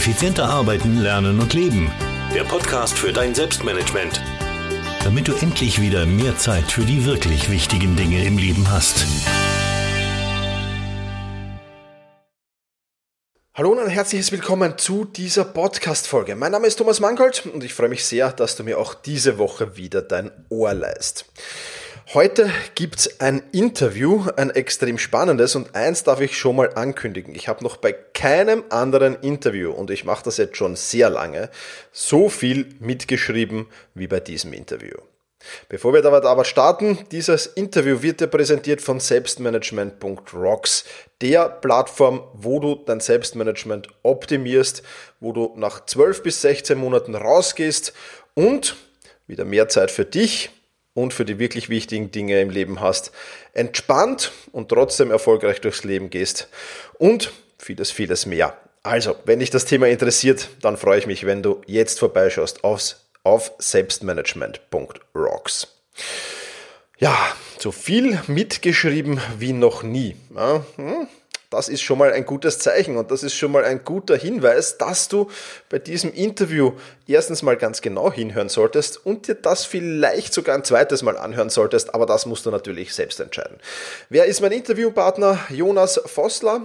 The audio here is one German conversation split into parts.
Effizienter arbeiten, lernen und leben. Der Podcast für dein Selbstmanagement. Damit du endlich wieder mehr Zeit für die wirklich wichtigen Dinge im Leben hast. Hallo und ein herzliches Willkommen zu dieser Podcast-Folge. Mein Name ist Thomas Mangold und ich freue mich sehr, dass du mir auch diese Woche wieder dein Ohr leist. Heute gibt's ein Interview, ein extrem spannendes und eins darf ich schon mal ankündigen. Ich habe noch bei keinem anderen Interview, und ich mache das jetzt schon sehr lange, so viel mitgeschrieben wie bei diesem Interview. Bevor wir aber starten, dieses Interview wird dir präsentiert von Selbstmanagement.rocks, der Plattform, wo du dein Selbstmanagement optimierst, wo du nach 12 bis 16 Monaten rausgehst und wieder mehr Zeit für dich und für die wirklich wichtigen Dinge im Leben hast, entspannt und trotzdem erfolgreich durchs Leben gehst und vieles, vieles mehr. Also, wenn dich das Thema interessiert, dann freue ich mich, wenn du jetzt vorbeischaust aufs, auf selbstmanagement.rocks. Ja, so viel mitgeschrieben wie noch nie. Ja, hm? Das ist schon mal ein gutes Zeichen und das ist schon mal ein guter Hinweis, dass du bei diesem Interview erstens mal ganz genau hinhören solltest und dir das vielleicht sogar ein zweites Mal anhören solltest, aber das musst du natürlich selbst entscheiden. Wer ist mein Interviewpartner? Jonas Vossler,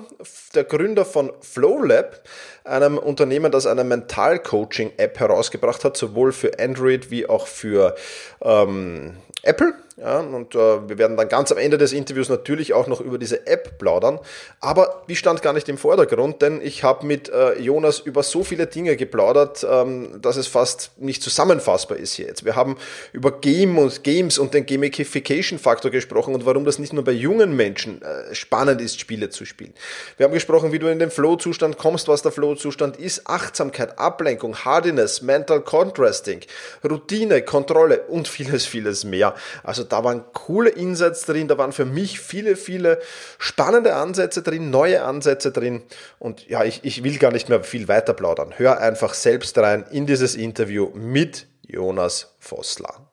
der Gründer von FlowLab, einem Unternehmen, das eine Mental-Coaching-App herausgebracht hat, sowohl für Android wie auch für ähm, Apple. Ja, und äh, wir werden dann ganz am Ende des Interviews natürlich auch noch über diese App plaudern. Aber die stand gar nicht im Vordergrund, denn ich habe mit äh, Jonas über so viele Dinge geplaudert, ähm, dass es fast nicht zusammenfassbar ist hier jetzt. Wir haben über Game und Games und den Gamification-Faktor gesprochen und warum das nicht nur bei jungen Menschen äh, spannend ist, Spiele zu spielen. Wir haben gesprochen, wie du in den Flow-Zustand kommst, was der Flow-Zustand ist, Achtsamkeit, Ablenkung, Hardiness, Mental Contrasting, Routine, Kontrolle und vieles, vieles mehr. Also da waren coole Insights drin, da waren für mich viele, viele spannende Ansätze drin, neue Ansätze drin. Und ja, ich, ich will gar nicht mehr viel weiter plaudern. Hör einfach selbst rein in dieses Interview mit Jonas Vossler.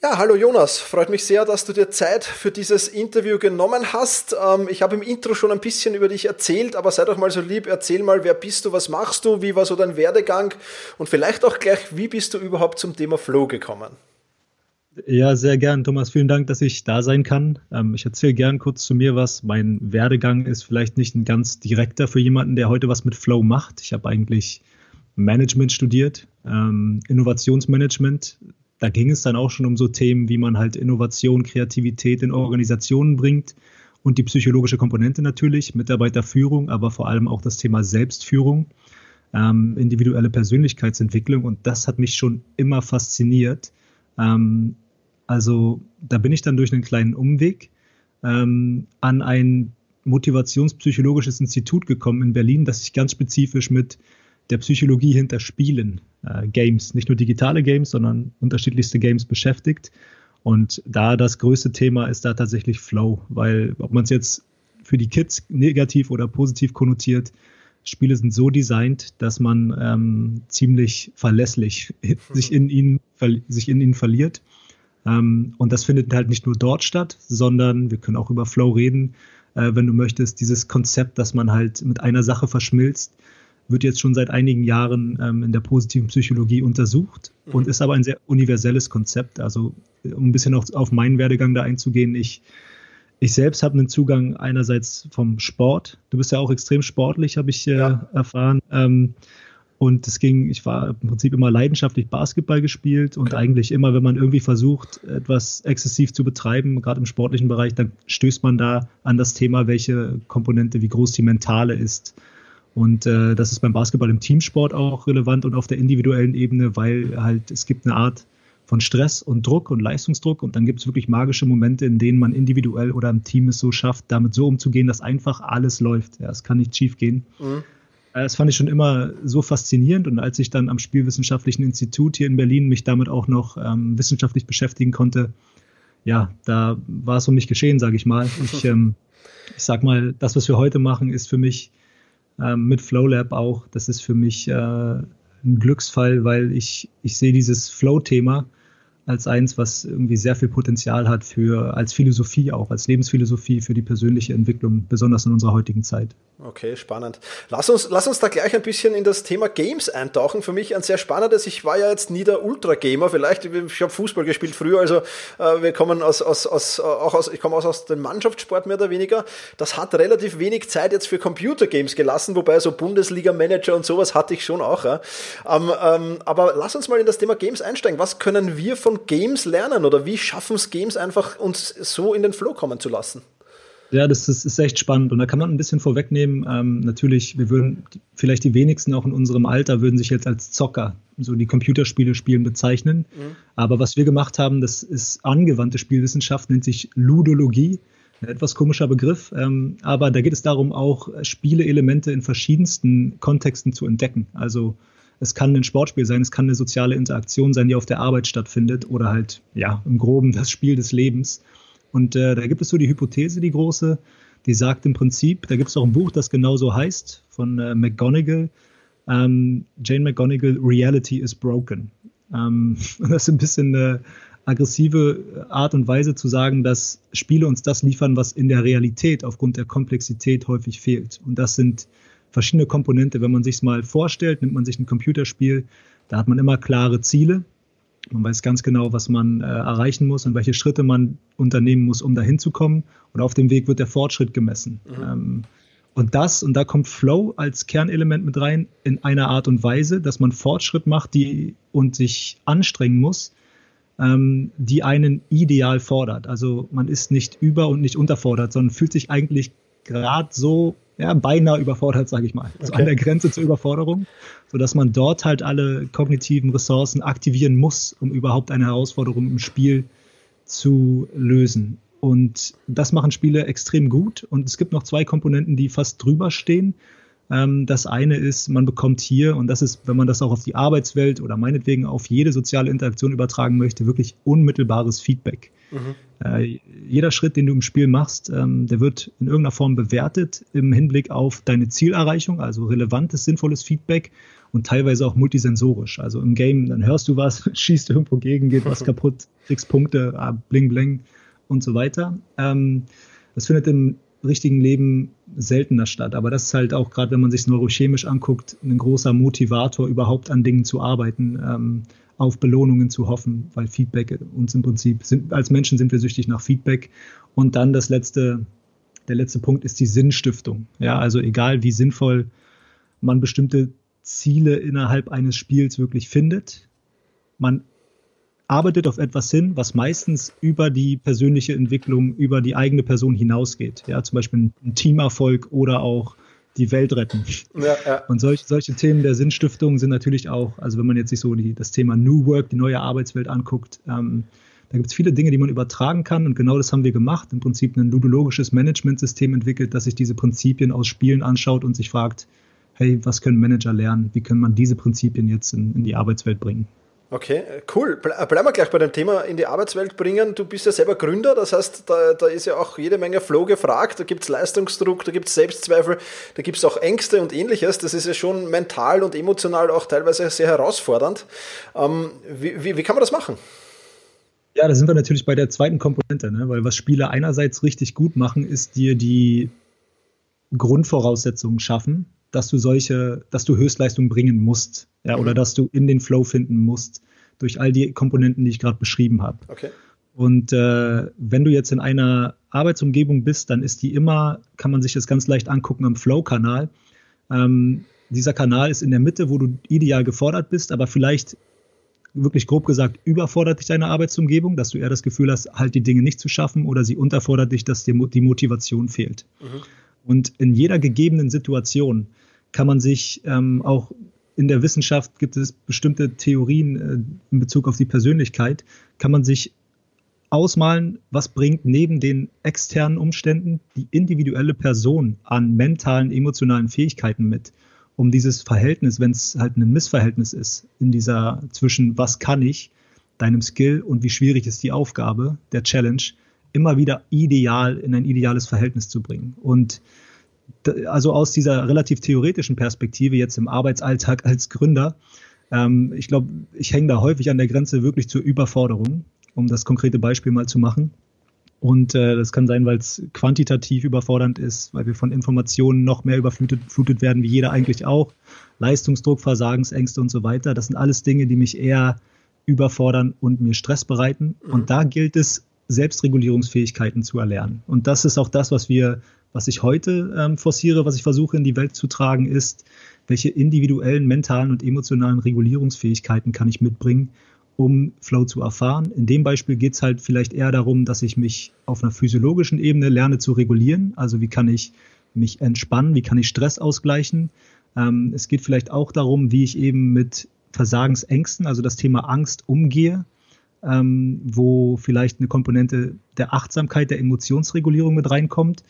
Ja, hallo Jonas, freut mich sehr, dass du dir Zeit für dieses Interview genommen hast. Ähm, ich habe im Intro schon ein bisschen über dich erzählt, aber sei doch mal so lieb, erzähl mal, wer bist du, was machst du, wie war so dein Werdegang und vielleicht auch gleich, wie bist du überhaupt zum Thema Flow gekommen? Ja, sehr gern, Thomas. Vielen Dank, dass ich da sein kann. Ähm, ich erzähle gern kurz zu mir was. Mein Werdegang ist vielleicht nicht ein ganz direkter für jemanden, der heute was mit Flow macht. Ich habe eigentlich Management studiert, ähm, Innovationsmanagement. Da ging es dann auch schon um so Themen, wie man halt Innovation, Kreativität in Organisationen bringt und die psychologische Komponente natürlich, Mitarbeiterführung, aber vor allem auch das Thema Selbstführung, ähm, individuelle Persönlichkeitsentwicklung. Und das hat mich schon immer fasziniert. Ähm, also da bin ich dann durch einen kleinen Umweg ähm, an ein motivationspsychologisches Institut gekommen in Berlin, das sich ganz spezifisch mit der Psychologie hinter Spielen, äh, Games, nicht nur digitale Games, sondern unterschiedlichste Games beschäftigt. Und da das größte Thema ist da tatsächlich Flow, weil ob man es jetzt für die Kids negativ oder positiv konnotiert, Spiele sind so designt, dass man ähm, ziemlich verlässlich sich in ihnen, sich in ihnen verliert. Ähm, und das findet halt nicht nur dort statt, sondern wir können auch über Flow reden, äh, wenn du möchtest. Dieses Konzept, dass man halt mit einer Sache verschmilzt, wird jetzt schon seit einigen Jahren ähm, in der positiven Psychologie untersucht mhm. und ist aber ein sehr universelles Konzept. Also um ein bisschen auch auf meinen Werdegang da einzugehen, ich, ich selbst habe einen Zugang einerseits vom Sport. Du bist ja auch extrem sportlich, habe ich äh, ja. erfahren. Ähm, und es ging, ich war im Prinzip immer leidenschaftlich Basketball gespielt und okay. eigentlich immer, wenn man irgendwie versucht, etwas exzessiv zu betreiben, gerade im sportlichen Bereich, dann stößt man da an das Thema, welche Komponente, wie groß die mentale ist. Und äh, das ist beim Basketball im Teamsport auch relevant und auf der individuellen Ebene, weil halt es gibt eine Art von Stress und Druck und Leistungsdruck und dann gibt es wirklich magische Momente, in denen man individuell oder im Team es so schafft, damit so umzugehen, dass einfach alles läuft. Ja, es kann nicht schief gehen. Mhm. Äh, das fand ich schon immer so faszinierend und als ich dann am Spielwissenschaftlichen Institut hier in Berlin mich damit auch noch ähm, wissenschaftlich beschäftigen konnte, ja, da war es um mich geschehen, sage ich mal. Ich, ähm, ich sag mal, das, was wir heute machen, ist für mich ähm, mit FlowLab auch, das ist für mich äh, ein Glücksfall, weil ich, ich sehe dieses Flow-Thema als eins, was irgendwie sehr viel Potenzial hat für als Philosophie auch, als Lebensphilosophie für die persönliche Entwicklung, besonders in unserer heutigen Zeit. Okay, spannend. Lass uns, lass uns da gleich ein bisschen in das Thema Games eintauchen. Für mich ein sehr spannendes. Ich war ja jetzt nie der Ultra-Gamer. Vielleicht, ich habe Fußball gespielt früher, also äh, wir kommen aus, aus, aus, auch aus, ich komme aus, aus dem Mannschaftssport mehr oder weniger. Das hat relativ wenig Zeit jetzt für Computergames gelassen, wobei so Bundesliga-Manager und sowas hatte ich schon auch. Ja. Ähm, ähm, aber lass uns mal in das Thema Games einsteigen. Was können wir von Games lernen oder wie schaffen es Games einfach, uns so in den Flow kommen zu lassen? Ja, das ist, ist echt spannend und da kann man ein bisschen vorwegnehmen. Ähm, natürlich, wir würden vielleicht die wenigsten auch in unserem Alter würden sich jetzt als Zocker so die Computerspiele spielen bezeichnen. Mhm. Aber was wir gemacht haben, das ist angewandte Spielwissenschaft, nennt sich Ludologie. Ein etwas komischer Begriff, ähm, aber da geht es darum, auch Spieleelemente in verschiedensten Kontexten zu entdecken. Also es kann ein Sportspiel sein, es kann eine soziale Interaktion sein, die auf der Arbeit stattfindet oder halt ja im Groben das Spiel des Lebens. Und äh, da gibt es so die Hypothese, die große, die sagt im Prinzip, da gibt es auch ein Buch, das genauso heißt, von äh, McGonigal, ähm, Jane McGonigal, Reality is Broken. Ähm, das ist ein bisschen eine aggressive Art und Weise zu sagen, dass Spiele uns das liefern, was in der Realität aufgrund der Komplexität häufig fehlt. Und das sind verschiedene Komponente. Wenn man sich es mal vorstellt, nimmt man sich ein Computerspiel, da hat man immer klare Ziele, man weiß ganz genau, was man äh, erreichen muss und welche Schritte man unternehmen muss, um dahin zu kommen. Und auf dem Weg wird der Fortschritt gemessen. Mhm. Ähm, und das, und da kommt Flow als Kernelement mit rein, in einer Art und Weise, dass man Fortschritt macht die, und sich anstrengen muss, ähm, die einen ideal fordert. Also man ist nicht über- und nicht unterfordert, sondern fühlt sich eigentlich gerade so ja, beinahe überfordert, sage ich mal. Okay. So an der Grenze zur Überforderung, sodass man dort halt alle kognitiven Ressourcen aktivieren muss, um überhaupt eine Herausforderung im Spiel zu lösen. Und das machen Spiele extrem gut. Und es gibt noch zwei Komponenten, die fast drüber stehen. Ähm, das eine ist, man bekommt hier, und das ist, wenn man das auch auf die Arbeitswelt oder meinetwegen auf jede soziale Interaktion übertragen möchte, wirklich unmittelbares Feedback. Mhm. Äh, jeder Schritt, den du im Spiel machst, ähm, der wird in irgendeiner Form bewertet im Hinblick auf deine Zielerreichung, also relevantes, sinnvolles Feedback und teilweise auch multisensorisch. Also im Game, dann hörst du was, schießt irgendwo gegen, geht was kaputt, kriegst Punkte, ah, bling bling und so weiter. Ähm, das findet im richtigen Leben seltener statt. Aber das ist halt auch gerade, wenn man sich neurochemisch anguckt, ein großer Motivator, überhaupt an Dingen zu arbeiten. Ähm, auf Belohnungen zu hoffen, weil Feedback uns im Prinzip sind, als Menschen sind wir süchtig nach Feedback. Und dann das letzte, der letzte Punkt ist die Sinnstiftung. Ja, also egal wie sinnvoll man bestimmte Ziele innerhalb eines Spiels wirklich findet, man arbeitet auf etwas hin, was meistens über die persönliche Entwicklung, über die eigene Person hinausgeht. Ja, zum Beispiel ein Teamerfolg oder auch die Welt retten. Ja, ja. Und solch, solche Themen der Sinnstiftung sind natürlich auch, also wenn man jetzt sich so die, das Thema New Work, die neue Arbeitswelt anguckt, ähm, da gibt es viele Dinge, die man übertragen kann und genau das haben wir gemacht. Im Prinzip ein ludologisches Managementsystem entwickelt, das sich diese Prinzipien aus Spielen anschaut und sich fragt, hey, was können Manager lernen? Wie kann man diese Prinzipien jetzt in, in die Arbeitswelt bringen? Okay, cool. Bleiben wir gleich bei dem Thema in die Arbeitswelt bringen. Du bist ja selber Gründer, das heißt, da, da ist ja auch jede Menge Flow gefragt. Da gibt es Leistungsdruck, da gibt es Selbstzweifel, da gibt es auch Ängste und ähnliches. Das ist ja schon mental und emotional auch teilweise sehr herausfordernd. Ähm, wie, wie, wie kann man das machen? Ja, da sind wir natürlich bei der zweiten Komponente, ne? weil was Spieler einerseits richtig gut machen, ist dir die Grundvoraussetzungen schaffen, dass du solche, dass du Höchstleistungen bringen musst, ja, mhm. oder dass du in den Flow finden musst durch all die Komponenten, die ich gerade beschrieben habe. Okay. Und äh, wenn du jetzt in einer Arbeitsumgebung bist, dann ist die immer, kann man sich das ganz leicht angucken am Flow-Kanal. Ähm, dieser Kanal ist in der Mitte, wo du ideal gefordert bist, aber vielleicht wirklich grob gesagt überfordert dich deine Arbeitsumgebung, dass du eher das Gefühl hast, halt die Dinge nicht zu schaffen oder sie unterfordert dich, dass dir die Motivation fehlt. Mhm. Und in jeder gegebenen Situation kann man sich ähm, auch in der Wissenschaft gibt es bestimmte Theorien äh, in Bezug auf die Persönlichkeit, kann man sich ausmalen, was bringt neben den externen Umständen die individuelle Person an mentalen, emotionalen Fähigkeiten mit, um dieses Verhältnis, wenn es halt ein Missverhältnis ist, in dieser zwischen was kann ich, deinem Skill und wie schwierig ist die Aufgabe, der Challenge, immer wieder ideal in ein ideales Verhältnis zu bringen. Und also aus dieser relativ theoretischen Perspektive jetzt im Arbeitsalltag als Gründer Ähm, ich glaube, ich hänge da häufig an der Grenze wirklich zur Überforderung, um das konkrete Beispiel mal zu machen. Und äh, das kann sein, weil es quantitativ überfordernd ist, weil wir von Informationen noch mehr überflutet werden, wie jeder eigentlich auch. Leistungsdruck, Versagensängste und so weiter. Das sind alles Dinge, die mich eher überfordern und mir Stress bereiten. Mhm. Und da gilt es, Selbstregulierungsfähigkeiten zu erlernen. Und das ist auch das, was wir, was ich heute ähm, forciere, was ich versuche in die Welt zu tragen, ist, welche individuellen, mentalen und emotionalen Regulierungsfähigkeiten kann ich mitbringen, um Flow zu erfahren. In dem Beispiel geht es halt vielleicht eher darum, dass ich mich auf einer physiologischen Ebene lerne zu regulieren. Also wie kann ich mich entspannen, wie kann ich Stress ausgleichen. Ähm, es geht vielleicht auch darum, wie ich eben mit Versagensängsten, also das Thema Angst, umgehe, ähm, wo vielleicht eine Komponente der Achtsamkeit, der Emotionsregulierung mit reinkommt.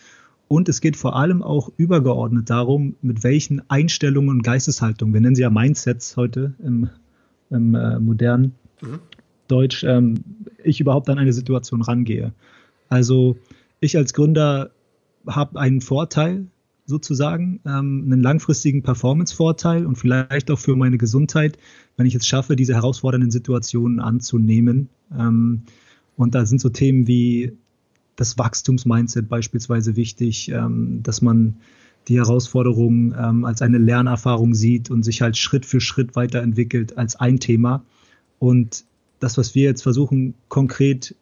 Und es geht vor allem auch übergeordnet darum, mit welchen Einstellungen und Geisteshaltungen, wir nennen sie ja Mindsets heute im, im äh, modernen, mhm. Deutsch, ähm, ich überhaupt an eine Situation rangehe. Also ich als Gründer habe einen Vorteil sozusagen, ähm, einen langfristigen Performance-Vorteil und vielleicht auch für meine Gesundheit, wenn ich es schaffe, diese herausfordernden Situationen anzunehmen. Ähm, und da sind so Themen wie das Wachstumsmindset beispielsweise wichtig, ähm, dass man die Herausforderungen ähm, als eine Lernerfahrung sieht und sich halt Schritt für Schritt weiterentwickelt als ein Thema. Und das, was wir jetzt versuchen konkret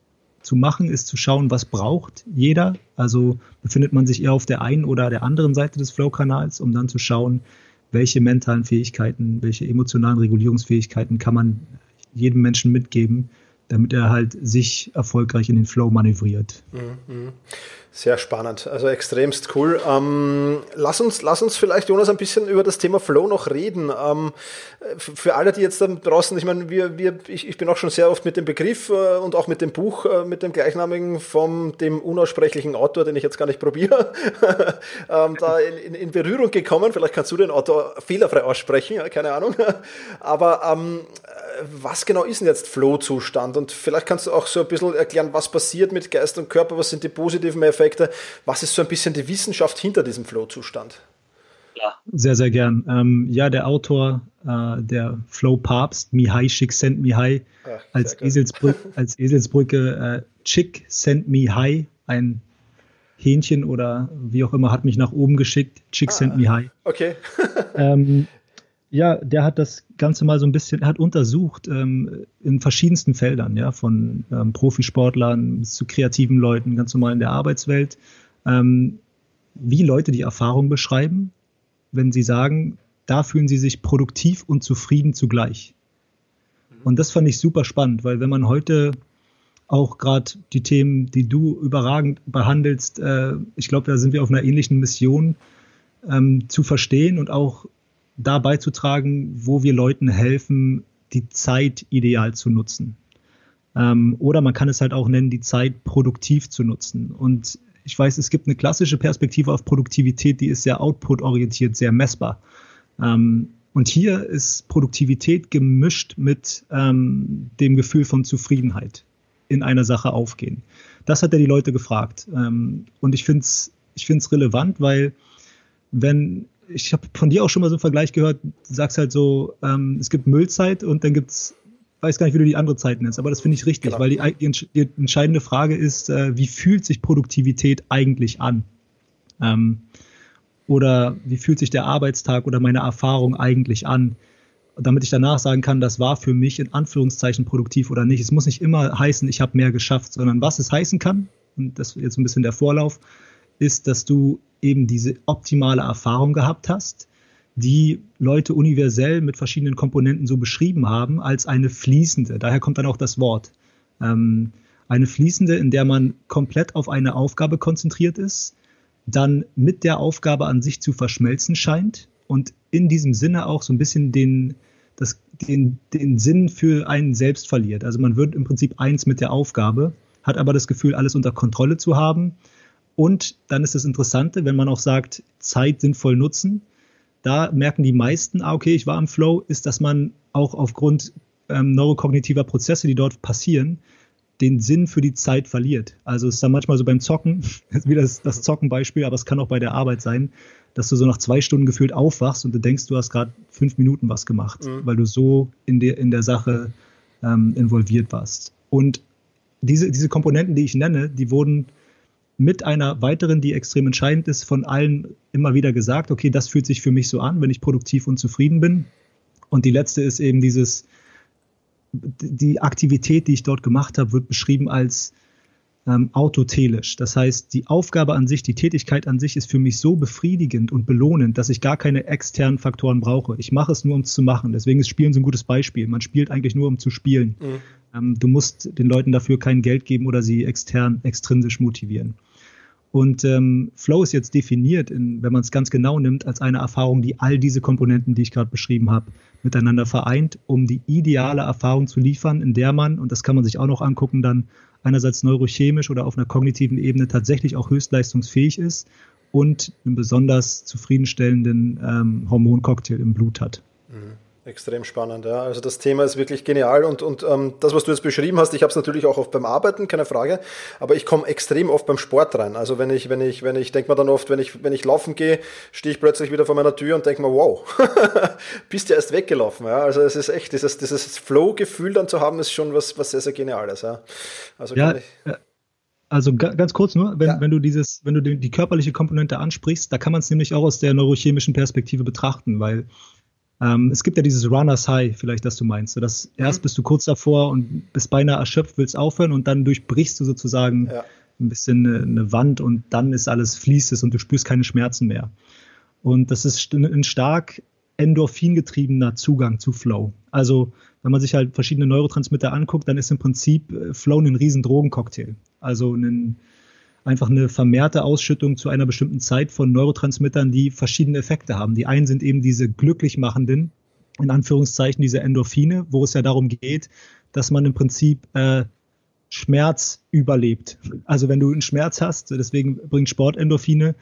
zu machen, ist zu schauen, was braucht jeder. Also befindet man sich eher auf der einen oder der anderen Seite des Flow-Kanals, um dann zu schauen, welche mentalen Fähigkeiten, welche emotionalen Regulierungsfähigkeiten kann man jedem Menschen mitgeben, damit er halt sich erfolgreich in den Flow manövriert. Mhm. Sehr spannend, also extremst cool. Ähm, lass, uns, lass uns vielleicht, Jonas, ein bisschen über das Thema Flow noch reden. Ähm, für alle, die jetzt da draußen, ich meine, wir, wir, ich, ich bin auch schon sehr oft mit dem Begriff äh, und auch mit dem Buch, äh, mit dem gleichnamigen vom dem unaussprechlichen Autor, den ich jetzt gar nicht probiere, ähm, da in, in, Berührung gekommen. Vielleicht kannst du den Autor fehlerfrei aussprechen, keine Ahnung. Aber ähm, was genau ist denn jetzt Flow-Zustand? Und vielleicht kannst du auch so ein bisschen erklären, was passiert mit Geist und Körper, was sind die positiven Effekte, was ist so ein bisschen die Wissenschaft hinter diesem Flow-Zustand? Ja, sehr, sehr gern. Ähm, ja, der Autor, äh, der Flow-Papst, Mihai Csikszentmihalyi, Ach, als, Eselsbrück, als Eselsbrücke äh, Csikszentmihalyi, ein Hähnchen oder wie auch immer, hat mich nach oben geschickt. Csikszentmihalyi. Ah, okay. ähm, ja, der hat das Ganze mal so ein bisschen, er hat untersucht ähm, in verschiedensten Feldern, ja, von ähm, Profisportlern bis zu kreativen Leuten, ganz normal in der Arbeitswelt, ähm, wie Leute die Erfahrung beschreiben, wenn sie sagen, da fühlen sie sich produktiv und zufrieden zugleich. Und das fand ich super spannend, weil wenn man heute auch gerade die Themen, die du überragend behandelst, äh, ich glaube, da sind wir auf einer ähnlichen Mission ähm, zu verstehen und auch da beizutragen, wo wir Leuten helfen, die Zeit ideal zu nutzen. Ähm, oder man kann es halt auch nennen, die Zeit produktiv zu nutzen. Und ich weiß, es gibt eine klassische Perspektive auf Produktivität, die ist sehr output-orientiert, sehr messbar. Ähm, und hier ist Produktivität gemischt mit ähm, dem Gefühl von Zufriedenheit in einer Sache aufgehen. Das hat er die Leute gefragt. Ähm, und ich finde es ich find's relevant, weil wenn ich habe von dir auch schon mal so einen Vergleich gehört, du sagst halt so, ähm, es gibt Müllzeit und dann gibt es, weiß gar nicht, wie du die andere Zeit nennst, aber das finde ich richtig, genau. weil die, die, die, entscheidende Frage ist, äh, wie fühlt sich Produktivität eigentlich an? Ähm, oder wie fühlt sich der Arbeitstag oder meine Erfahrung eigentlich an? Damit ich danach sagen kann, das war für mich in Anführungszeichen produktiv oder nicht. Es muss nicht immer heißen, ich habe mehr geschafft, sondern was es heißen kann, und das ist jetzt ein bisschen der Vorlauf, ist, dass du eben diese optimale Erfahrung gehabt hast, die Leute universell mit verschiedenen Komponenten so beschrieben haben, als eine fließende. Daher kommt dann auch das Wort. Ähm, eine fließende, in der man komplett auf eine Aufgabe konzentriert ist, dann mit der Aufgabe an sich zu verschmelzen scheint und in diesem Sinne auch so ein bisschen den, das, den, den Sinn für einen selbst verliert. Also man wird im Prinzip eins mit der Aufgabe, hat aber das Gefühl, alles unter Kontrolle zu haben und dann ist das Interessante, wenn man auch sagt, Zeit sinnvoll nutzen. Da merken die meisten, ah, okay, ich war im Flow, ist, dass man auch aufgrund ähm, neurokognitiver Prozesse, die dort passieren, den Sinn für die Zeit verliert. Also es ist dann manchmal so beim Zocken, wieder das, das Zockenbeispiel, aber es kann auch bei der Arbeit sein, dass du so nach zwei Stunden gefühlt aufwachst und du denkst, du hast gerade fünf Minuten was gemacht, mhm. weil du so in der, in der Sache ähm, involviert warst. Und diese, diese Komponenten, die ich nenne, die wurden mit einer weiteren, die extrem entscheidend ist, von allen immer wieder gesagt, okay, das fühlt sich für mich so an, wenn ich produktiv und zufrieden bin. Und die letzte ist eben dieses, die Aktivität, die ich dort gemacht habe, wird beschrieben als ähm, autotelisch. Das heißt, die Aufgabe an sich, die Tätigkeit an sich ist für mich so befriedigend und belohnend, dass ich gar keine externen Faktoren brauche. Ich mache es nur, um es zu machen. Deswegen ist Spielen so ein gutes Beispiel. Man spielt eigentlich nur, um zu spielen. Mhm. Ähm, du musst den Leuten dafür kein Geld geben oder sie extern, extrinsisch motivieren. Und ähm, Flow ist jetzt definiert, in, wenn man es ganz genau nimmt, als eine Erfahrung, die all diese Komponenten, die ich gerade beschrieben habe, miteinander vereint, um die ideale Erfahrung zu liefern, in der man, und das kann man sich auch noch angucken, dann einerseits neurochemisch oder auf einer kognitiven Ebene tatsächlich auch höchstleistungsfähig ist und einen besonders zufriedenstellenden ähm, Hormoncocktail im Blut hat. Mhm. Extrem spannend, ja. Also das Thema ist wirklich genial und, und ähm, das, was du jetzt beschrieben hast, ich habe es natürlich auch oft beim Arbeiten, keine Frage, aber ich komme extrem oft beim Sport rein. Also wenn ich, wenn ich, wenn ich denke mir dann oft, wenn ich, wenn ich laufen gehe, stehe ich plötzlich wieder vor meiner Tür und denke mir, wow, bist du erst weggelaufen. Ja? Also es ist echt, dieses, dieses Flow-Gefühl dann zu haben, ist schon was, was sehr, sehr Geniales. Ja. Also ja, ich, also ganz kurz nur, wenn, ja. wenn du dieses, wenn du die, die körperliche Komponente ansprichst, da kann man es nämlich auch aus der neurochemischen Perspektive betrachten, weil ähm, es gibt ja dieses Runners High, vielleicht, das du meinst. dass erst mhm. bist du kurz davor und bist beinahe erschöpft, willst aufhören und dann durchbrichst du sozusagen ja. ein bisschen eine, eine, Wand und dann ist alles fließes und du spürst keine Schmerzen mehr. Und das ist ein stark endorphingetriebener Zugang zu Flow. Also, wenn man sich halt verschiedene Neurotransmitter anguckt, dann ist im Prinzip äh, Flow ein riesen Drogencocktail. Also ein einfach eine vermehrte Ausschüttung zu einer bestimmten Zeit von Neurotransmittern, die verschiedene Effekte haben. Die einen sind eben diese glücklich machenden, in Anführungszeichen, diese Endorphine, wo es ja darum geht, dass man im Prinzip äh, Schmerz überlebt. Also wenn du einen Schmerz hast, deswegen bringt Sport Endorphine,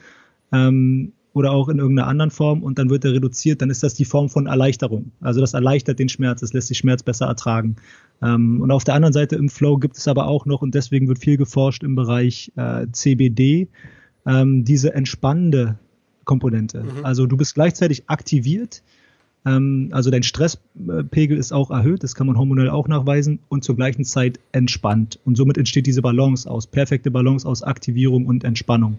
ähm, oder auch in irgendeiner anderen Form und dann wird er reduziert, dann ist das die Form von Erleichterung. Also das erleichtert den Schmerz, es lässt sich Schmerz besser ertragen. Ähm, und auf der anderen Seite im Flow gibt es aber auch noch, und deswegen wird viel geforscht im Bereich äh, CBD, ähm, diese entspannende Komponente. Mhm. Also du bist gleichzeitig aktiviert, ähm, also dein Stresspegel ist auch erhöht, das kann man hormonell auch nachweisen, und zur gleichen Zeit entspannt. Und somit entsteht diese Balance aus, perfekte Balance aus Aktivierung und Entspannung.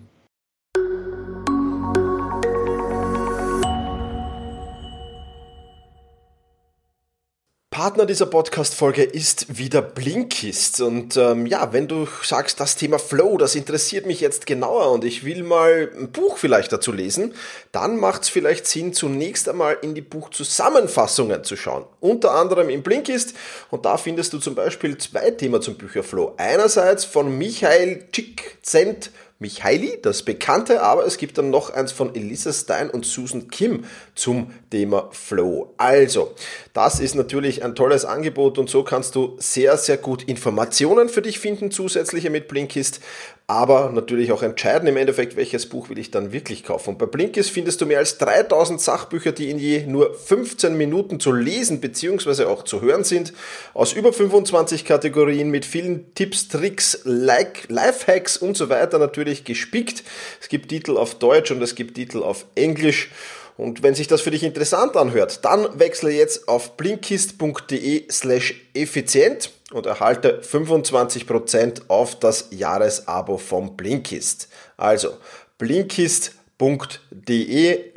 Partner dieser Podcast-Folge ist wieder Blinkist. Und ähm, ja, wenn du sagst, das Thema Flow, das interessiert mich jetzt genauer und ich will mal ein Buch vielleicht dazu lesen, dann macht es vielleicht Sinn, zunächst einmal in die Buchzusammenfassungen zu schauen. Unter anderem im Blinkist. Und da findest du zum Beispiel zwei Themen zum Bücherflow. Einerseits von Michael Csikszent Michaili, das bekannte, aber es gibt dann noch eins von Elisa Stein und Susan Kim zum Thema Flow. Also, das ist natürlich ein tolles Angebot und so kannst du sehr, sehr gut Informationen für dich finden, zusätzliche mit Blinkist aber natürlich auch entscheiden im Endeffekt, welches Buch will ich dann wirklich kaufen. Und bei Blinkist findest du mehr als 3000 Sachbücher, die in je nur 15 Minuten zu lesen bzw. auch zu hören sind, aus über 25 Kategorien mit vielen Tipps, Tricks, like, Lifehacks und so weiter natürlich gespickt. Es gibt Titel auf Deutsch und es gibt Titel auf Englisch. Und wenn sich das für dich interessant anhört, dann wechsle jetzt auf blinkist.de slash effizient und erhalte 25% auf das Jahresabo vom Blinkist. Also blinkist.de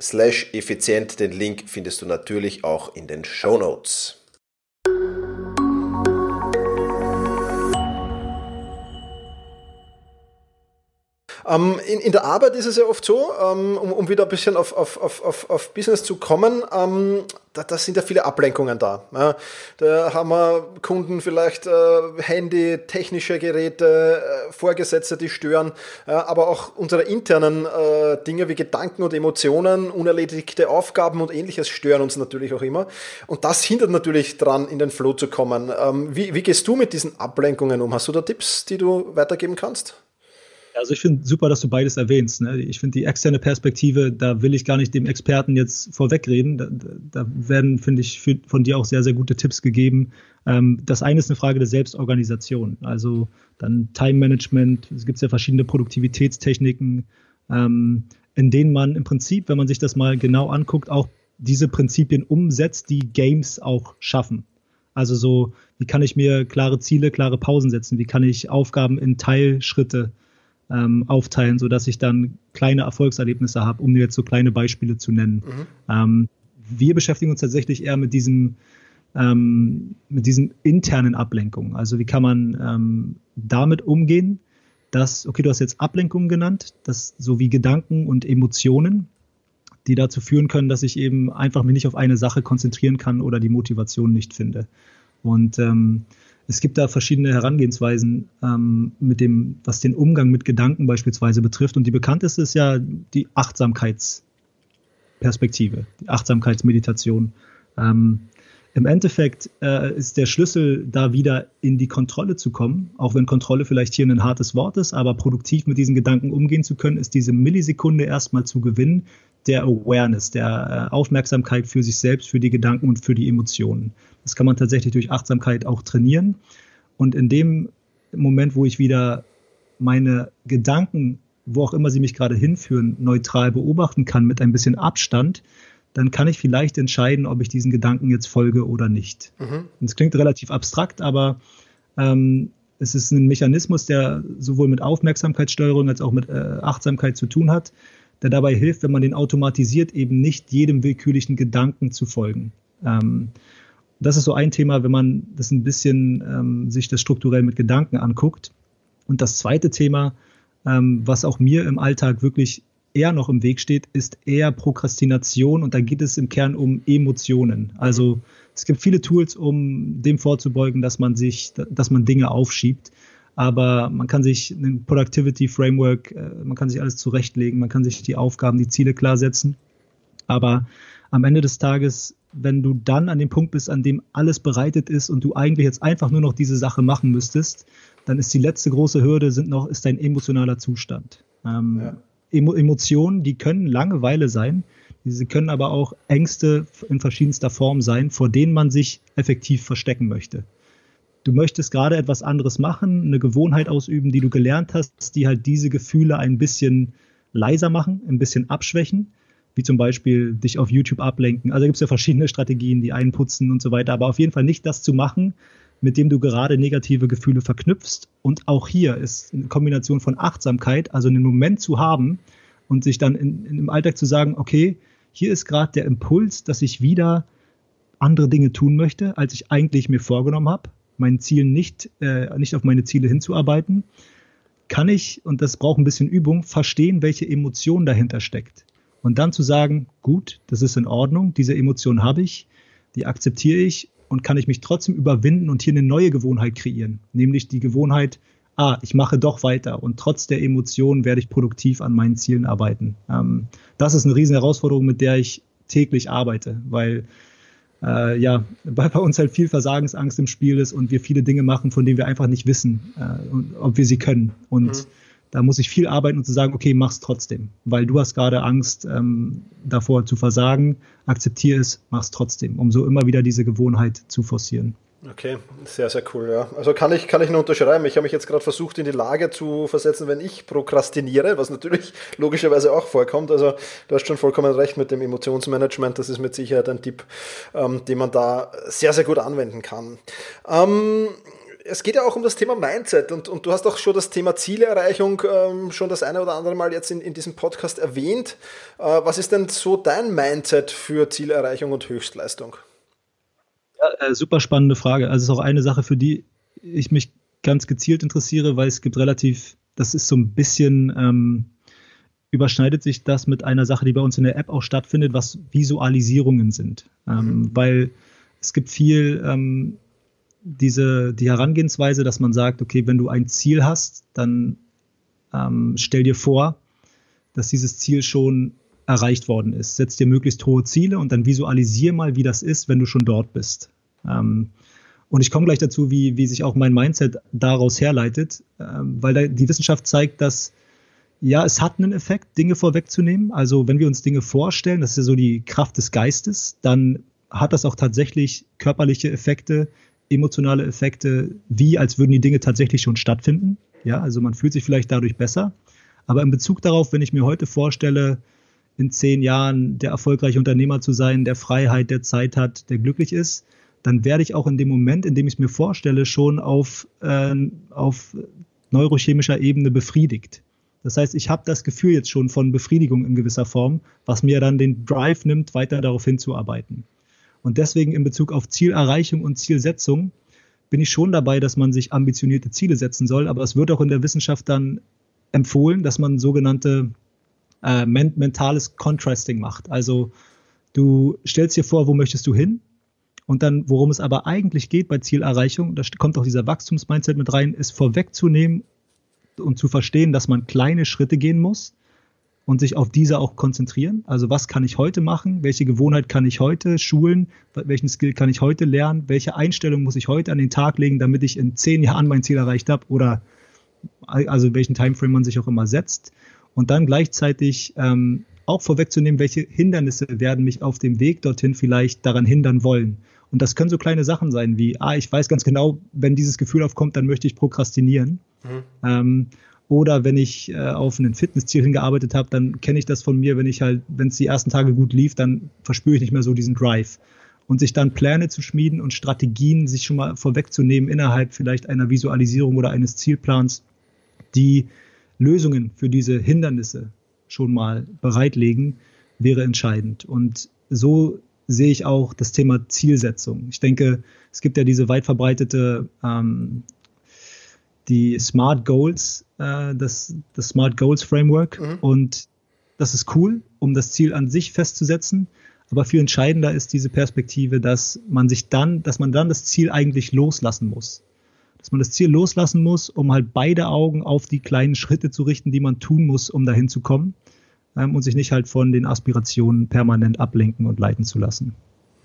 slash effizient. Den Link findest du natürlich auch in den Show Notes. Ähm, in, in, der Arbeit ist es ja oft so, ähm, um, um, wieder ein bisschen auf, auf, auf, auf Business zu kommen, ähm, da, da, sind ja viele Ablenkungen da. Ja. Da haben wir Kunden vielleicht äh, Handy, technische Geräte, äh, Vorgesetzte, die stören, äh, aber auch unsere internen äh, Dinge wie Gedanken und Emotionen, unerledigte Aufgaben und ähnliches stören uns natürlich auch immer. Und das hindert natürlich dran, in den Flow zu kommen. Ähm, wie, wie gehst du mit diesen Ablenkungen um? Hast du da Tipps, die du weitergeben kannst? Also ich finde super, dass du beides erwähnst. Ne? Ich finde die externe Perspektive, da will ich gar nicht dem Experten jetzt vorwegreden. Da, da werden, finde ich, von dir auch sehr, sehr gute Tipps gegeben. Ähm, das eine ist eine Frage der Selbstorganisation. Also dann Time Management. Es gibt ja verschiedene Produktivitätstechniken, ähm, in denen man im Prinzip, wenn man sich das mal genau anguckt, auch diese Prinzipien umsetzt, die Games auch schaffen. Also so, wie kann ich mir klare Ziele, klare Pausen setzen? Wie kann ich Aufgaben in Teilschritte ähm, aufteilen, sodass ich dann kleine Erfolgserlebnisse habe, um dir jetzt so kleine Beispiele zu nennen. Mhm. Ähm, wir beschäftigen uns tatsächlich eher mit diesem ähm, mit diesen internen Ablenkungen. Also wie kann man ähm, damit umgehen, dass, okay, du hast jetzt Ablenkungen genannt, das sowie Gedanken und Emotionen, die dazu führen können, dass ich eben einfach mich nicht auf eine Sache konzentrieren kann oder die Motivation nicht finde. Und ähm, es gibt da verschiedene Herangehensweisen ähm, mit dem, was den Umgang mit Gedanken beispielsweise betrifft. Und die bekannteste ist ja die Achtsamkeitsperspektive, die Achtsamkeitsmeditation. Ähm, Im Endeffekt äh, ist der Schlüssel, da wieder in die Kontrolle zu kommen, auch wenn Kontrolle vielleicht hier ein hartes Wort ist, aber produktiv mit diesen Gedanken umgehen zu können, ist diese Millisekunde erstmal zu gewinnen, der Awareness, der äh, Aufmerksamkeit für sich selbst, für die Gedanken und für die Emotionen. Das kann man tatsächlich durch Achtsamkeit auch trainieren. Und in dem Moment, wo ich wieder meine Gedanken, wo auch immer sie mich gerade hinführen, neutral beobachten kann mit ein bisschen Abstand, dann kann ich vielleicht entscheiden, ob ich diesen Gedanken jetzt folge oder nicht. Mhm. Das klingt relativ abstrakt, aber ähm, es ist ein Mechanismus, der sowohl mit Aufmerksamkeitssteuerung als auch mit äh, Achtsamkeit zu tun hat, der dabei hilft, wenn man den automatisiert, eben nicht jedem willkürlichen Gedanken zu folgen. Ähm, das ist so ein Thema, wenn man das ein bisschen ähm, sich das strukturell mit Gedanken anguckt. Und das zweite Thema, ähm, was auch mir im Alltag wirklich eher noch im Weg steht, ist eher Prokrastination und da geht es im Kern um Emotionen. Also es gibt viele Tools, um dem vorzubeugen, dass man sich, dass man Dinge aufschiebt. Aber man kann sich ein Productivity Framework, äh, man kann sich alles zurechtlegen, man kann sich die Aufgaben, die Ziele klar setzen. Aber am Ende des Tages, wenn du dann an dem Punkt bist, an dem alles bereitet ist und du eigentlich jetzt einfach nur noch diese Sache machen müsstest, dann ist die letzte große Hürde sind noch, ist dein emotionaler Zustand. Ähm, ja. Emo Emotionen, die können Langeweile sein, diese können aber auch Ängste in verschiedenster Form sein, vor denen man sich effektiv verstecken möchte du möchtest gerade etwas anderes machen, eine Gewohnheit ausüben, die du gelernt hast, die halt diese Gefühle ein bisschen leiser machen, ein bisschen abschwächen, wie zum Beispiel dich auf YouTube ablenken. Also gibt es ja verschiedene Strategien, die einputzen und so weiter, aber auf jeden Fall nicht das zu machen, mit dem du gerade negative Gefühle verknüpfst. Und auch hier ist eine Kombination von Achtsamkeit, also einen Moment zu haben und sich dann in, in im Alltag zu sagen, okay, hier ist gerade der Impuls, dass ich wieder andere Dinge tun möchte, als ich eigentlich mir vorgenommen habe meinen Zielen nicht, äh, nicht auf meine Ziele hinzuarbeiten, kann ich, und das braucht ein bisschen Übung, verstehen, welche Emotion dahinter steckt. Und dann zu sagen, gut, das ist in Ordnung, diese Emotion habe ich, die akzeptiere ich und kann ich mich trotzdem überwinden und hier eine neue Gewohnheit kreieren. Nämlich die Gewohnheit, ah, ich mache doch weiter und trotz der Emotionen werde ich produktiv an meinen Zielen arbeiten. Ähm, das ist eine riesen Herausforderung, mit der ich täglich arbeite, weil äh, ja, weil bei uns halt viel Versagensangst im Spiel ist und wir viele Dinge machen, von denen wir einfach nicht wissen, äh, ob wir sie können. Und mhm. da muss ich viel arbeiten und zu sagen, okay, mach's trotzdem, weil du hast gerade Angst ähm, davor zu versagen, akzeptiere es, mach's trotzdem, um so immer wieder diese Gewohnheit zu forcieren. Okay, sehr, sehr cool, ja. Also kann ich, kann ich nur unterschreiben. Ich habe mich jetzt gerade versucht, in die Lage zu versetzen, wenn ich prokrastiniere, was natürlich logischerweise auch vorkommt. Also du hast schon vollkommen recht mit dem Emotionsmanagement. Das ist mit Sicherheit ein Tipp, ähm, den man da sehr, sehr gut anwenden kann. Ähm, es geht ja auch um das Thema Mindset und, und du hast auch schon das Thema Zielerreichung ähm, schon das eine oder andere Mal jetzt in, in diesem Podcast erwähnt. Äh, was ist denn so dein Mindset für Zielerreichung und Höchstleistung? Ja, äh, super spannende Frage. Also es ist auch eine Sache, für die ich mich ganz gezielt interessiere, weil es gibt relativ, das ist so ein bisschen, ähm, überschneidet sich das mit einer Sache, die bei uns in der App auch stattfindet, was Visualisierungen sind. Ähm, mhm. Weil es gibt viel ähm, diese, die Herangehensweise, dass man sagt, okay, wenn du ein Ziel hast, dann ähm, stell dir vor, dass dieses Ziel schon erreicht worden ist. Setz dir möglichst hohe Ziele und dann visualisier mal, wie das ist, wenn du schon dort bist. Ähm, und ich komme gleich dazu, wie, wie sich auch mein Mindset daraus herleitet, ähm, weil da, die Wissenschaft zeigt, dass ja, es hat einen Effekt, Dinge vorwegzunehmen. Also wenn wir uns Dinge vorstellen, das ist ja so die Kraft des Geistes, dann hat das auch tatsächlich körperliche Effekte, emotionale Effekte, wie als würden die Dinge tatsächlich schon stattfinden. Ja, also man fühlt sich vielleicht dadurch besser. Aber in Bezug darauf, wenn ich mir heute vorstelle, in zehn Jahren der erfolgreiche Unternehmer zu sein, der Freiheit, der Zeit hat, der glücklich ist, dann werde ich auch in dem Moment, in dem ich es mir vorstelle, schon auf, äh, auf neurochemischer Ebene befriedigt. Das heißt, ich habe das Gefühl jetzt schon von Befriedigung in gewisser Form, was mir dann den Drive nimmt, weiter darauf hinzuarbeiten. Und deswegen in Bezug auf Zielerreichung und Zielsetzung bin ich schon dabei, dass man sich ambitionierte Ziele setzen soll, aber es wird auch in der Wissenschaft dann empfohlen, dass man sogenannte äh, mentales Contrasting macht. Also du stellst dir vor, wo möchtest du hin? Und dann, worum es aber eigentlich geht bei Zielerreichung, da kommt auch dieser Wachstumsmindset mit rein, ist vorwegzunehmen und zu verstehen, dass man kleine Schritte gehen muss und sich auf diese auch konzentrieren. Also was kann ich heute machen? Welche Gewohnheit kann ich heute schulen? Welchen Skill kann ich heute lernen? Welche Einstellung muss ich heute an den Tag legen, damit ich in zehn Jahren mein Ziel erreicht habe? Oder also welchen Timeframe man sich auch immer setzt. Und dann gleichzeitig ähm, auch vorwegzunehmen, welche Hindernisse werden mich auf dem Weg dorthin vielleicht daran hindern wollen. Und das können so kleine Sachen sein wie, ah, ich weiß ganz genau, wenn dieses Gefühl aufkommt, dann möchte ich prokrastinieren. Mhm. Ähm, oder wenn ich äh, auf ein Fitnessziel hingearbeitet habe, dann kenne ich das von mir, wenn ich halt, wenn es die ersten Tage gut lief, dann verspüre ich nicht mehr so diesen Drive. Und sich dann Pläne zu schmieden und Strategien sich schon mal vorwegzunehmen innerhalb vielleicht einer Visualisierung oder eines Zielplans, die Lösungen für diese Hindernisse schon mal bereitlegen, wäre entscheidend. Und so sehe ich auch das Thema Zielsetzung. Ich denke, es gibt ja diese weit verbreitete ähm, die Smart Goals, äh, das, das Smart Goals Framework. Mhm. Und das ist cool, um das Ziel an sich festzusetzen. Aber viel entscheidender ist diese Perspektive, dass man sich dann, dass man dann das Ziel eigentlich loslassen muss. Dass man das Ziel loslassen muss, um halt beide Augen auf die kleinen Schritte zu richten, die man tun muss, um dahin zu kommen. Ähm, und sich nicht halt von den Aspirationen permanent ablenken und leiten zu lassen.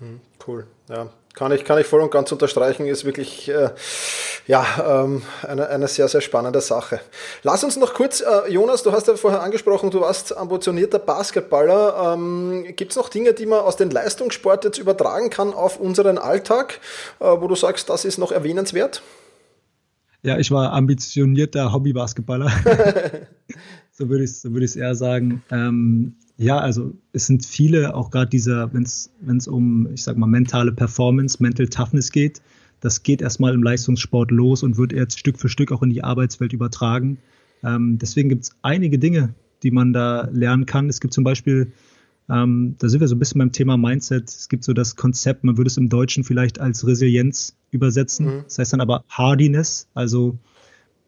Hm, cool. Ja, kann ich, kann ich voll und ganz unterstreichen, ist wirklich äh, ja, ähm, eine, eine sehr, sehr spannende Sache. Lass uns noch kurz, äh, Jonas, du hast ja vorher angesprochen, du warst ambitionierter Basketballer. Ähm, Gibt es noch Dinge, die man aus dem Leistungssport jetzt übertragen kann auf unseren Alltag, äh, wo du sagst, das ist noch erwähnenswert? Ja, ich war ambitionierter Hobby-Basketballer. so würde ich es so würd eher sagen. Ähm, ja, also es sind viele, auch gerade dieser, wenn es um, ich sag mal, mentale Performance, Mental Toughness geht, das geht erstmal im Leistungssport los und wird jetzt Stück für Stück auch in die Arbeitswelt übertragen. Ähm, deswegen gibt es einige Dinge, die man da lernen kann. Es gibt zum Beispiel, ähm, da sind wir so ein bisschen beim Thema Mindset, es gibt so das Konzept, man würde es im Deutschen vielleicht als Resilienz übersetzen. Mhm. Das heißt dann aber Hardiness, also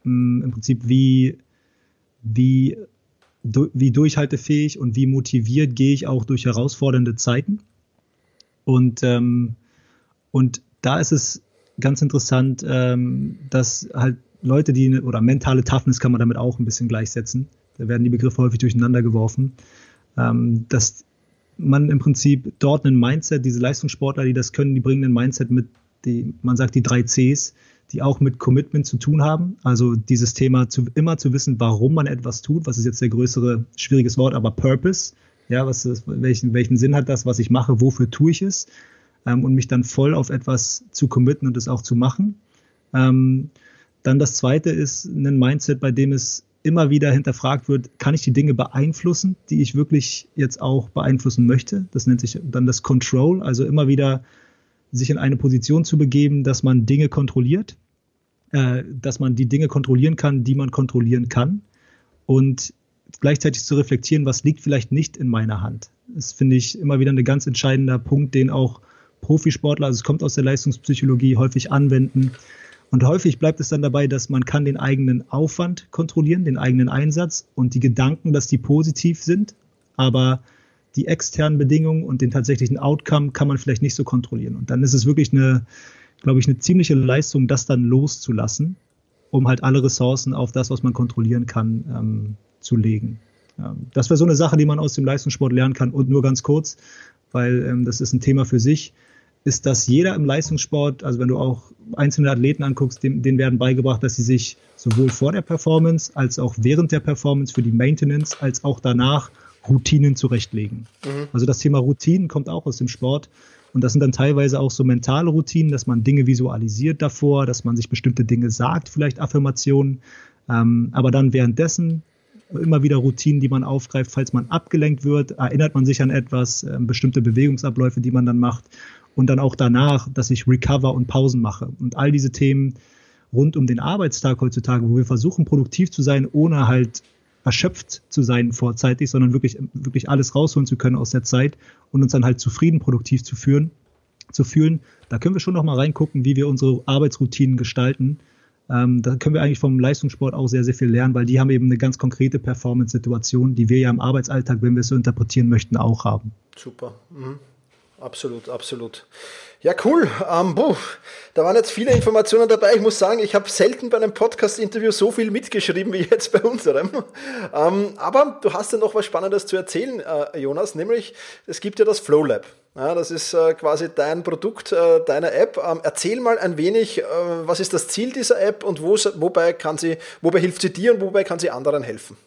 mh, mm, im Prinzip wie, wie wie durchhaltefähig und wie motiviert gehe ich auch durch herausfordernde Zeiten. Und, ähm, und da ist es ganz interessant, ähm, dass halt Leute, die, oder mentale Toughness kann man damit auch ein bisschen gleichsetzen. Da werden die Begriffe häufig durcheinander geworfen. Ähm, dass man im Prinzip dort einen Mindset, diese Leistungssportler, die das können, die bringen ein Mindset mit, die, man sagt die drei Cs, die auch mit Commitment zu tun haben. Also dieses Thema zu, immer zu wissen, warum man etwas tut, was ist jetzt der größere, schwieriges Wort, aber Purpose. Ja, was ist, welchen, welchen Sinn hat das, was ich mache, wofür tue ich es? Ähm, und mich dann voll auf etwas zu committen und es auch zu machen. Ähm, dann das zweite ist ein Mindset, bei dem es immer wieder hinterfragt wird, kann ich die Dinge beeinflussen, die ich wirklich jetzt auch beeinflussen möchte? Das nennt sich dann das Control, also immer wieder sich in eine Position zu begeben, dass man Dinge kontrolliert, äh, dass man die Dinge kontrollieren kann, die man kontrollieren kann und gleichzeitig zu reflektieren, was liegt vielleicht nicht in meiner Hand. Das finde ich immer wieder ein ganz entscheidender Punkt, den auch Profisportler, also es kommt aus der Leistungspsychologie, häufig anwenden. Und häufig bleibt es dann dabei, dass man kann den eigenen Aufwand kontrollieren, den eigenen Einsatz und die Gedanken, dass die positiv sind, aber die externen Bedingungen und den tatsächlichen Outcome kann man vielleicht nicht so kontrollieren. Und dann ist es wirklich eine, glaube ich, eine ziemliche Leistung, das dann loszulassen, um halt alle Ressourcen auf das, was man kontrollieren kann, ähm, zu legen. Ähm, das wäre so eine Sache, die man aus dem Leistungssport lernen kann. Und nur ganz kurz, weil ähm, das ist ein Thema für sich. Ist, dass jeder im Leistungssport, also wenn du auch einzelne Athleten anguckst, denen, denen werden beigebracht, dass sie sich sowohl vor der Performance als auch während der Performance für die Maintenance als auch danach Routinen zurechtlegen. Mhm. Also das Thema Routinen kommt auch aus dem Sport. Und das sind dann teilweise auch so mentale Routinen, dass man Dinge visualisiert davor, dass man sich bestimmte Dinge sagt, vielleicht Affirmationen, ähm, aber dann währenddessen immer wieder Routinen, die man aufgreift, falls man abgelenkt wird, erinnert man sich an etwas, äh, bestimmte Bewegungsabläufe, die man dann macht und dann auch danach, dass ich Recover und Pausen mache. Und all diese Themen rund um den Arbeitstag heutzutage, wo wir versuchen, produktiv zu sein, ohne halt erschöpft zu sein vorzeitig, sondern wirklich, wirklich alles rausholen zu können aus der Zeit und uns dann halt zufrieden produktiv zu führen, zu fühlen. Da können wir schon noch mal reingucken, wie wir unsere Arbeitsroutinen gestalten. Ähm, da können wir eigentlich vom Leistungssport auch sehr, sehr viel lernen, weil die haben eben eine ganz konkrete Performance-Situation, die wir ja im Arbeitsalltag, wenn wir es so interpretieren möchten, auch haben. Super. Mhm. Absolut, absolut. Ja, cool. Ähm, boah, da waren jetzt viele Informationen dabei. Ich muss sagen, ich habe selten bei einem Podcast-Interview so viel mitgeschrieben wie jetzt bei unserem. Ähm, aber du hast ja noch was Spannendes zu erzählen, äh, Jonas, nämlich es gibt ja das Flow Lab. Ja, das ist äh, quasi dein Produkt, äh, deiner App. Ähm, erzähl mal ein wenig, äh, was ist das Ziel dieser App und wo, wobei, kann sie, wobei hilft sie dir und wobei kann sie anderen helfen?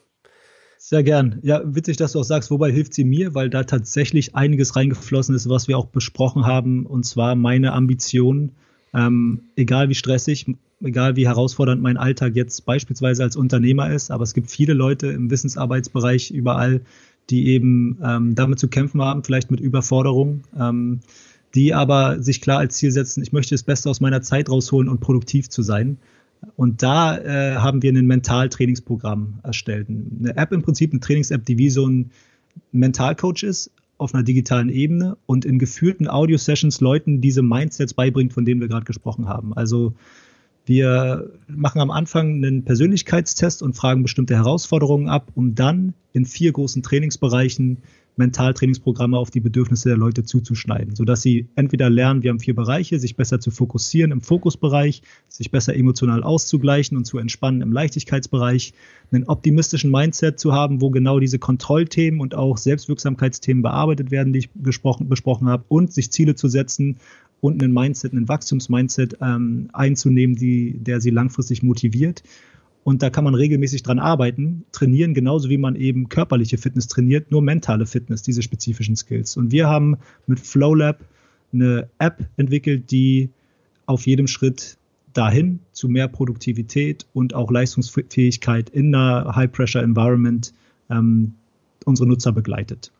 Sehr gern. Ja, witzig, dass du auch sagst, wobei hilft sie mir, weil da tatsächlich einiges reingeflossen ist, was wir auch besprochen haben, und zwar meine Ambition, ähm, egal wie stressig, egal wie herausfordernd mein Alltag jetzt beispielsweise als Unternehmer ist, aber es gibt viele Leute im Wissensarbeitsbereich überall, die eben ähm, damit zu kämpfen haben, vielleicht mit Überforderung, ähm, die aber sich klar als Ziel setzen, ich möchte das Beste aus meiner Zeit rausholen und produktiv zu sein. Und da äh, haben wir ein Mentaltrainingsprogramm erstellt. Eine App im Prinzip, eine Trainings-App, die wie so ein Mentalcoach ist auf einer digitalen Ebene und in geführten Audio-Sessions Leuten diese Mindsets beibringt, von denen wir gerade gesprochen haben. Also wir machen am Anfang einen Persönlichkeitstest und fragen bestimmte Herausforderungen ab, um dann in vier großen Trainingsbereichen Mentaltrainingsprogramme auf die Bedürfnisse der Leute zuzuschneiden, sodass sie entweder lernen, wir haben vier Bereiche, sich besser zu fokussieren im Fokusbereich, sich besser emotional auszugleichen und zu entspannen im Leichtigkeitsbereich, einen optimistischen Mindset zu haben, wo genau diese Kontrollthemen und auch Selbstwirksamkeitsthemen bearbeitet werden, die ich besprochen, habe, und sich Ziele zu setzen und einen Mindset, einen Wachstumsmindset ähm, einzunehmen, die, der sie langfristig motiviert. Und da kann man regelmäßig dran arbeiten, trainieren, genauso wie man eben körperliche Fitness trainiert, nur mentale Fitness, diese spezifischen Skills. Und wir haben mit FlowLab eine App entwickelt, die auf jedem Schritt dahin zu mehr Produktivität und auch Leistungsfähigkeit in einer High-Pressure-Environment ähm, unsere Nutzer begleitet.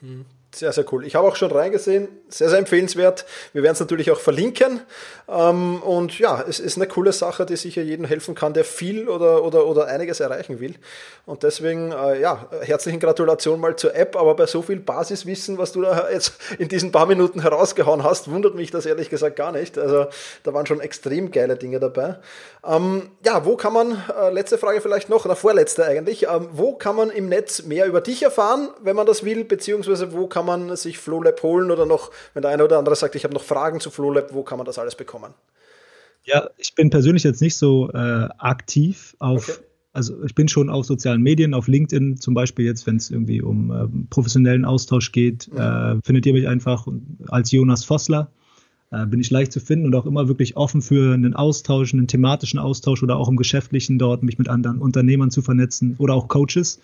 Hm. Sehr, sehr cool. Ich habe auch schon reingesehen. Sehr, sehr empfehlenswert. Wir werden es natürlich auch verlinken. Ähm, und ja, es ist eine coole Sache, die sicher jedem helfen kann, der viel oder, oder, oder einiges erreichen will. Und deswegen, äh, ja, herzlichen Gratulation mal zur App. Aber bei so viel Basiswissen, was du da jetzt in diesen paar Minuten herausgehauen hast, wundert mich das ehrlich gesagt gar nicht. Also da waren schon extrem geile Dinge dabei. Ähm, ja, wo kann man, äh, letzte Frage vielleicht noch, oder vorletzte eigentlich, ähm, wo kann man im Netz mehr über dich erfahren, wenn man das will, beziehungsweise wo kann kann man sich FlowLab holen oder noch, wenn der eine oder andere sagt, ich habe noch Fragen zu FlowLab, wo kann man das alles bekommen? Ja, ich bin persönlich jetzt nicht so äh, aktiv auf, okay. also ich bin schon auf sozialen Medien, auf LinkedIn zum Beispiel jetzt, wenn es irgendwie um äh, professionellen Austausch geht, mhm. äh, findet ihr mich einfach als Jonas Vossler. Äh, bin ich leicht zu finden und auch immer wirklich offen für einen Austausch, einen thematischen Austausch oder auch im Geschäftlichen dort, mich mit anderen Unternehmern zu vernetzen oder auch Coaches.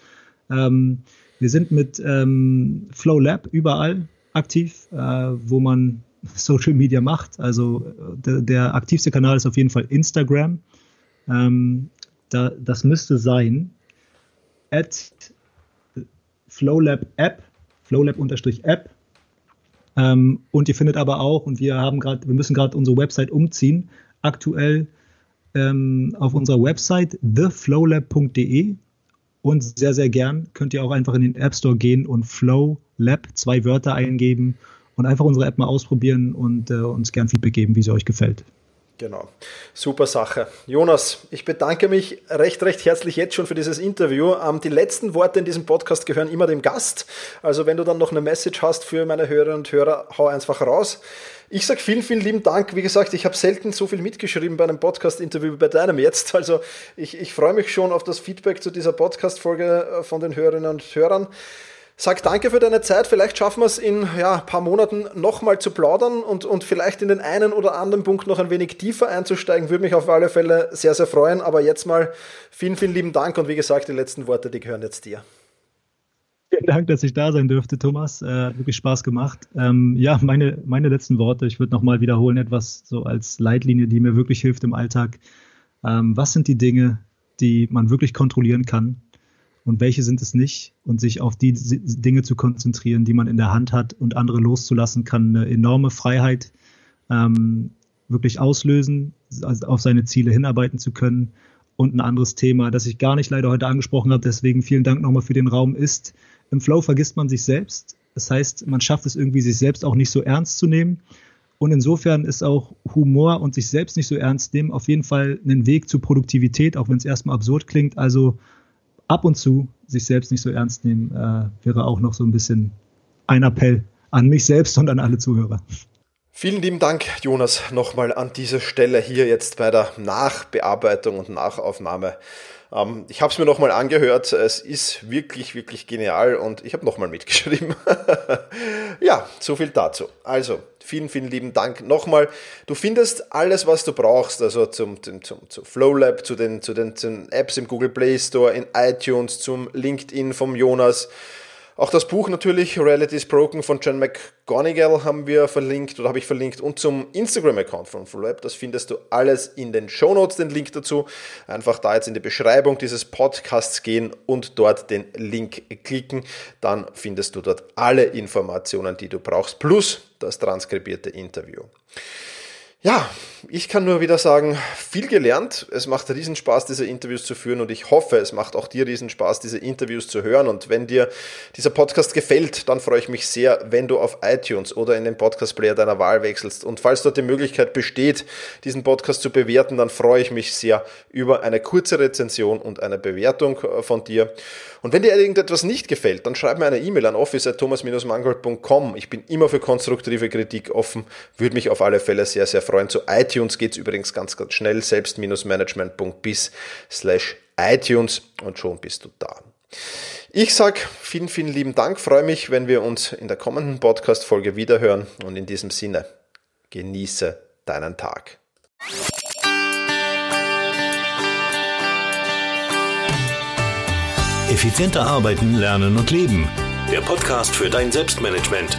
Ähm, wir sind mit ähm, Flow Lab überall aktiv, äh, wo man Social Media macht. Also der, der, aktivste Kanal ist auf jeden Fall Instagram. Ähm, da, das müsste sein at FlowLab App, FlowLab unterstrich App. Ähm, und ihr findet aber auch, und wir haben gerade, wir müssen gerade unsere Website umziehen, aktuell ähm, auf unserer Website theflowlab.de und sehr, sehr gern könnt ihr auch einfach in den App Store gehen und Flow Lab zwei Wörter eingeben und einfach unsere App mal ausprobieren und äh, uns gern Feedback geben, wie sie euch gefällt. Genau, super Sache. Jonas, ich bedanke mich recht, recht herzlich jetzt schon für dieses Interview. Ähm, die letzten Worte in diesem Podcast gehören immer dem Gast. Also wenn du dann noch eine Message hast für meine Hörerinnen und Hörer, hau einfach raus. Ich sage vielen, vielen lieben Dank. Wie gesagt, ich habe selten so viel mitgeschrieben bei einem Podcast-Interview wie bei deinem jetzt. Also ich, ich freue mich schon auf das Feedback zu dieser Podcast-Folge äh, von den Hörerinnen und Hörern. Sag danke für deine Zeit. Vielleicht schaffen wir es in ja, ein paar Monaten nochmal zu plaudern und, und vielleicht in den einen oder anderen Punkt noch ein wenig tiefer einzusteigen. Würde mich auf alle Fälle sehr, sehr freuen. Aber jetzt mal vielen, vielen lieben Dank und wie gesagt, die letzten Worte, die gehören jetzt dir. Vielen Dank, dass ich da sein dürfte, Thomas. Äh, hat wirklich Spaß gemacht. Ähm, ja, meine, meine letzten Worte, ich würde nochmal wiederholen, etwas so als Leitlinie, die mir wirklich hilft im Alltag. Ähm, was sind die Dinge, die man wirklich kontrollieren kann? Und welche sind es nicht und sich auf die Dinge zu konzentrieren, die man in der Hand hat und andere loszulassen, kann eine enorme Freiheit ähm, wirklich auslösen, also auf seine Ziele hinarbeiten zu können. Und ein anderes Thema, das ich gar nicht leider heute angesprochen habe, deswegen vielen Dank nochmal für den Raum, ist, im Flow vergisst man sich selbst. Das heißt, man schafft es irgendwie, sich selbst auch nicht so ernst zu nehmen. Und insofern ist auch Humor und sich selbst nicht so ernst nehmen auf jeden Fall ein Weg zur Produktivität, auch wenn es erstmal absurd klingt. Also ab und zu sich selbst nicht so ernst nehmen, äh, wäre auch noch so ein bisschen ein Appell an mich selbst und an alle Zuhörer. Vielen lieben Dank, Jonas, nochmal an dieser Stelle hier jetzt bei der Nachbearbeitung und Nachaufnahme. Ähm, ich habe es mir nochmal angehört. Es ist wirklich, wirklich genial und ich habe nochmal mitgeschrieben. ja, so viel dazu. Also, vielen, vielen lieben Dank nochmal. Du findest alles, was du brauchst, also zum, zum, zum, zum FlowLab, zu den, zu, den, zu den Apps im Google Play Store, in iTunes, zum LinkedIn vom Jonas auch das Buch natürlich, Reality is Broken von John McGonigal haben wir verlinkt oder habe ich verlinkt und zum Instagram-Account von FullWeb. Das findest du alles in den Show Notes, den Link dazu. Einfach da jetzt in die Beschreibung dieses Podcasts gehen und dort den Link klicken. Dann findest du dort alle Informationen, die du brauchst, plus das transkribierte Interview. Ja, ich kann nur wieder sagen, viel gelernt. Es macht riesen Spaß, diese Interviews zu führen und ich hoffe, es macht auch dir riesen Spaß, diese Interviews zu hören. Und wenn dir dieser Podcast gefällt, dann freue ich mich sehr, wenn du auf iTunes oder in den Podcast-Player deiner Wahl wechselst. Und falls dort die Möglichkeit besteht, diesen Podcast zu bewerten, dann freue ich mich sehr über eine kurze Rezension und eine Bewertung äh, von dir. Und wenn dir irgendetwas nicht gefällt, dann schreib mir eine E-Mail an office.thomas-mangold.com. Ich bin immer für konstruktive Kritik offen, würde mich auf alle Fälle sehr, sehr freuen. Zu iTunes geht es übrigens ganz, ganz schnell, selbst-management.bis slash iTunes und schon bist du da. Ich sage vielen, vielen lieben Dank, freue mich, wenn wir uns in der kommenden Podcast-Folge wiederhören und in diesem Sinne, genieße deinen Tag. Effizienter arbeiten, lernen und leben. Der Podcast für dein Selbstmanagement.